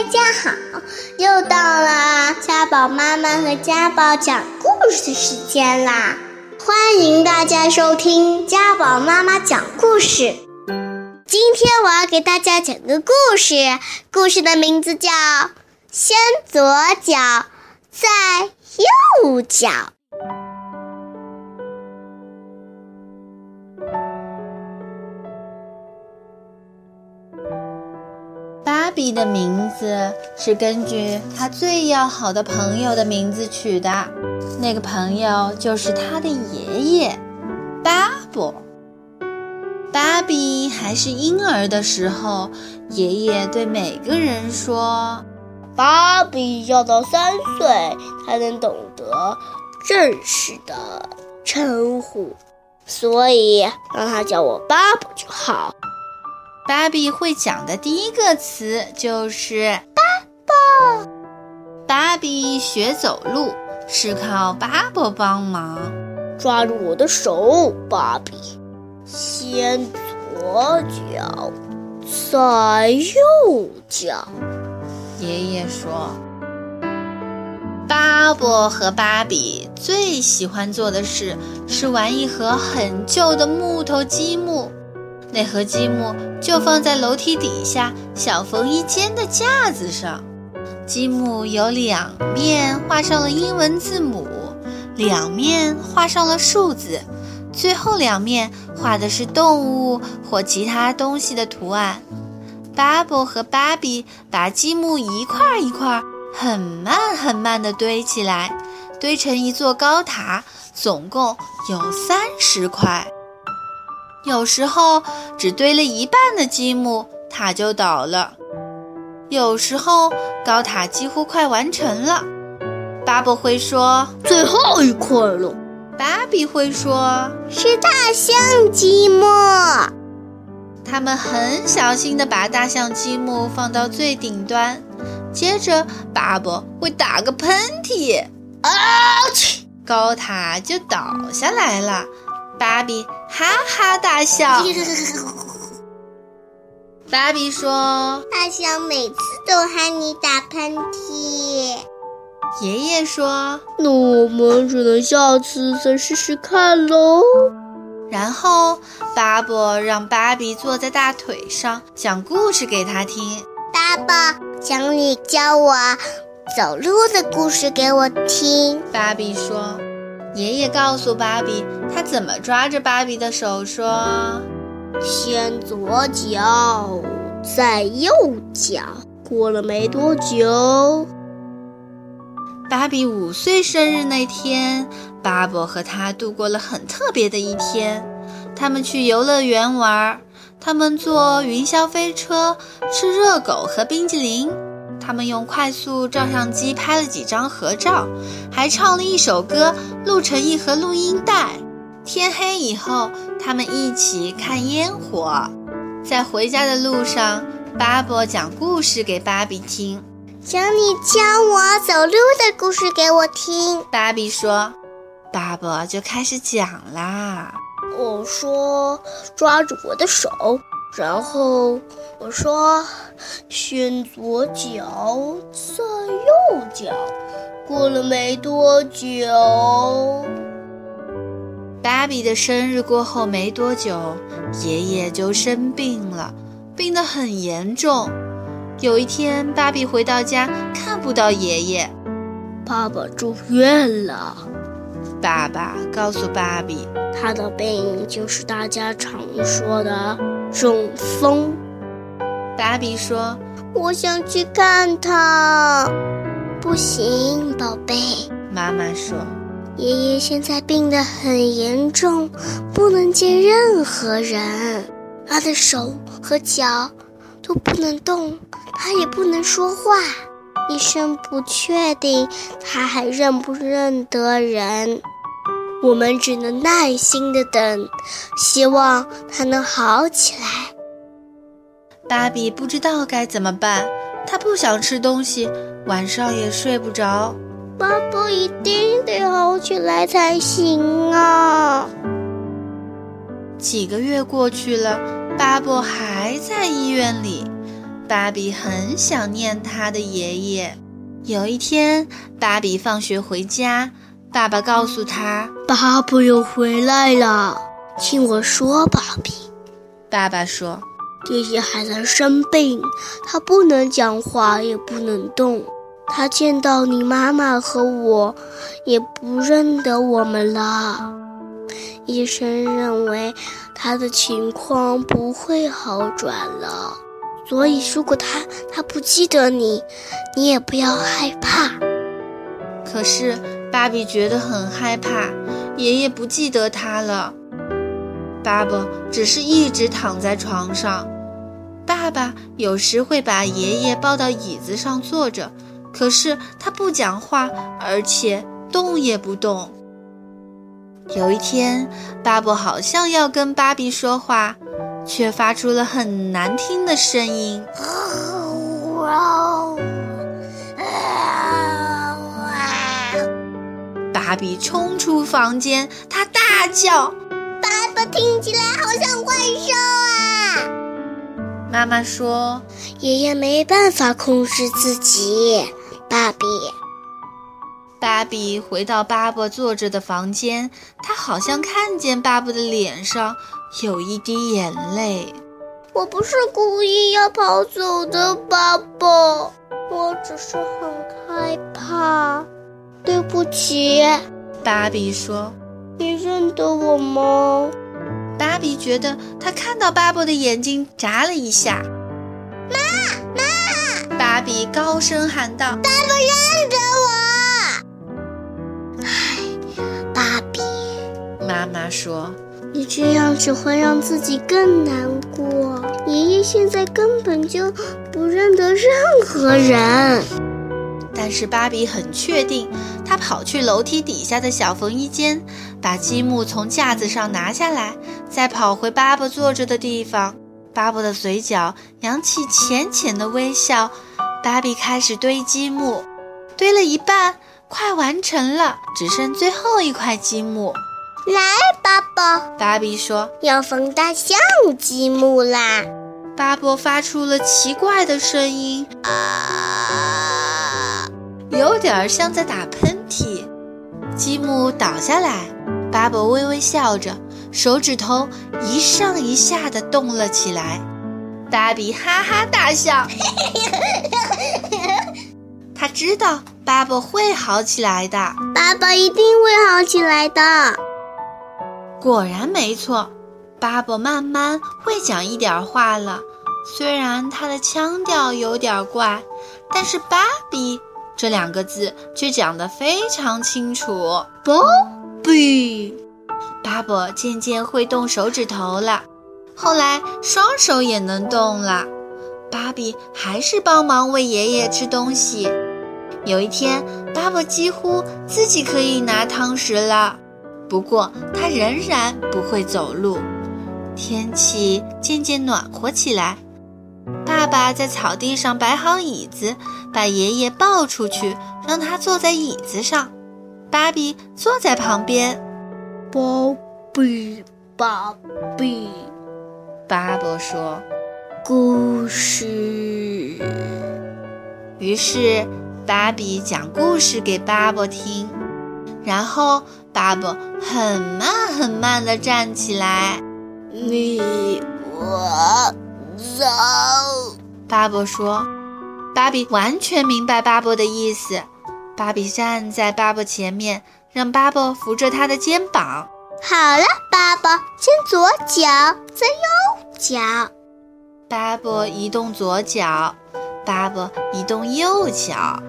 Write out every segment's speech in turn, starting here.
大家好，又到了家宝妈妈和家宝讲故事时间啦！欢迎大家收听家宝妈妈讲故事。今天我要给大家讲个故事，故事的名字叫《先左脚，再右脚》。的名字是根据他最要好的朋友的名字取的，那个朋友就是他的爷爷，巴布。芭比还是婴儿的时候，爷爷对每个人说：“芭比要到三岁才能懂得正式的称呼，所以让他叫我巴布就好。”芭比会讲的第一个词就是“巴布”。芭比学走路是靠巴布帮忙，抓住我的手，芭比，先左脚，再右脚。爷爷说，巴布和芭比最喜欢做的事是玩一盒很旧的木头积木。那盒积木就放在楼梯底下小缝衣间的架子上。积木有两面画上了英文字母，两面画上了数字，最后两面画的是动物或其他东西的图案。巴布和芭比把积木一块一块很慢很慢地堆起来，堆成一座高塔，总共有三十块。有时候只堆了一半的积木，塔就倒了；有时候高塔几乎快完成了，巴布会说最后一块了；芭比会说是大象积木。他们很小心地把大象积木放到最顶端，接着巴布会打个喷嚏，啊去，高塔就倒下来了。芭比哈哈大笑。芭比说：“大象每次都喊你打喷嚏。”爷爷说：“那我们只能下次再试试看喽。”然后巴布让芭比坐在大腿上，讲故事给他听。爸爸，讲你教我走路的故事给我听。芭比说。爷爷告诉芭比，他怎么抓着芭比的手说：“先左脚，再右脚。”过了没多久，芭比五岁生日那天，巴伯和他度过了很特别的一天。他们去游乐园玩，他们坐云霄飞车，吃热狗和冰激凌。他们用快速照相机拍了几张合照，还唱了一首歌，录成一盒录音带。天黑以后，他们一起看烟火。在回家的路上，巴布讲故事给芭比听，请你教我走路的故事给我听。芭比说，巴布就开始讲啦。我说，抓住我的手。然后我说：“先左脚，再右脚。”过了没多久，芭比的生日过后没多久，爷爷就生病了，病得很严重。有一天，芭比回到家，看不到爷爷，爸爸住院了。爸爸告诉芭比，他的病就是大家常说的。中风，芭比说：“我想去看他。”不行，宝贝。妈妈说：“爷爷现在病得很严重，不能见任何人。他的手和脚都不能动，他也不能说话。医生不确定他还认不认得人。”我们只能耐心的等，希望他能好起来。芭比不知道该怎么办，她不想吃东西，晚上也睡不着。巴布一定得好起来才行啊！几个月过去了，巴布还在医院里。芭比很想念他的爷爷。有一天，芭比放学回家，爸爸告诉他：“爸爸又回来了，听我说，爸比。”爸爸说：“爷爷还在生病，他不能讲话，也不能动。他见到你妈妈和我，也不认得我们了。医生认为他的情况不会好转了。”所以，如果他他不记得你，你也不要害怕。可是，芭比觉得很害怕，爷爷不记得他了。爸爸只是一直躺在床上。爸爸有时会把爷爷抱到椅子上坐着，可是他不讲话，而且动也不动。有一天，爸爸好像要跟芭比说话。却发出了很难听的声音。芭比冲出房间，他大叫：“爸爸，听起来好像怪兽啊！”妈妈说：“爷爷没办法控制自己。”芭比。芭比回到爸爸坐着的房间，他好像看见爸爸的脸上。有一滴眼泪，我不是故意要跑走的，爸爸，我只是很害怕，对不起。芭比说：“你认得我吗？”芭比觉得她看到巴布的眼睛眨了一下。妈妈！芭比高声喊道：“爸爸认得我！”唉，芭比，妈妈说。你这样只会让自己更难过。爷爷现在根本就不认得任何人。但是芭比很确定，她跑去楼梯底下的小缝衣间，把积木从架子上拿下来，再跑回巴巴坐着的地方。巴巴的嘴角扬起浅浅的微笑。芭比开始堆积木，堆了一半，快完成了，只剩最后一块积木。来，巴伯，芭比说：“要缝大象积木啦！”巴伯发出了奇怪的声音，啊，有点像在打喷嚏。积木倒下来，巴伯微微笑着，手指头一上一下地动了起来。芭比哈哈大笑，他知道巴博会好起来的，巴伯一定会好起来的。果然没错，巴伯慢慢会讲一点话了。虽然他的腔调有点怪，但是“芭比”这两个字却讲得非常清楚。芭比，巴伯渐渐会动手指头了，后来双手也能动了。芭比还是帮忙喂爷爷吃东西。有一天，巴伯几乎自己可以拿汤匙了。不过，他仍然不会走路。天气渐渐暖和起来，爸爸在草地上摆好椅子，把爷爷抱出去，让他坐在椅子上。芭比坐在旁边。芭比，芭比，巴伯说：“故事。”于是，芭比讲故事给巴伯听，然后。巴伯很慢很慢地站起来，你我走。巴伯说：“芭比完全明白巴伯的意思。”芭比站在巴伯前面，让巴伯扶着他的肩膀。好了，巴伯，先左脚，再右脚。巴伯移动左脚，巴伯移动右脚。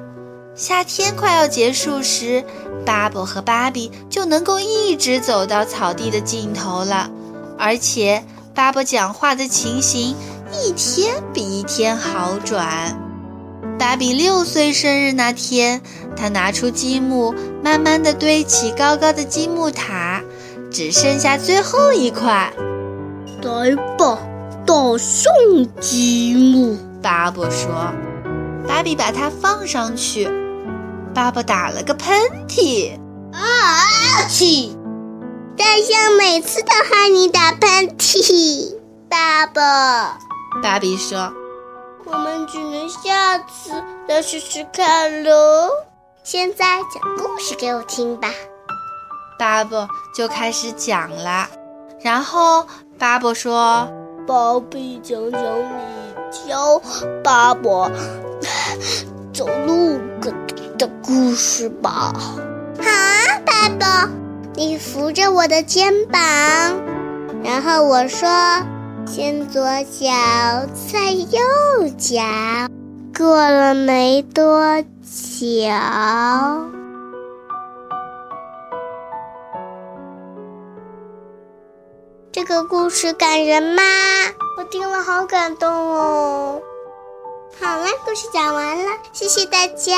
夏天快要结束时，巴伯和芭比就能够一直走到草地的尽头了。而且，巴伯讲话的情形一天比一天好转。芭比六岁生日那天，他拿出积木，慢慢地堆起高高的积木塔，只剩下最后一块。来吧，大象积木，巴伯说。芭比把它放上去。爸爸打了个喷嚏，啊！嚏！大象每次都害你打喷嚏。爸爸，芭比说：“我们只能下次再试试看喽。现在讲故事给我听吧。巴布就开始讲了，然后巴布说：“宝贝，讲讲你教巴布 走路的故事吧。”好啊，巴布，你扶着我的肩膀，然后我说：“先左脚，再右脚，过了没多久。”这个故事感人吗？我听了好感动哦。好了，故事讲完了，谢谢大家。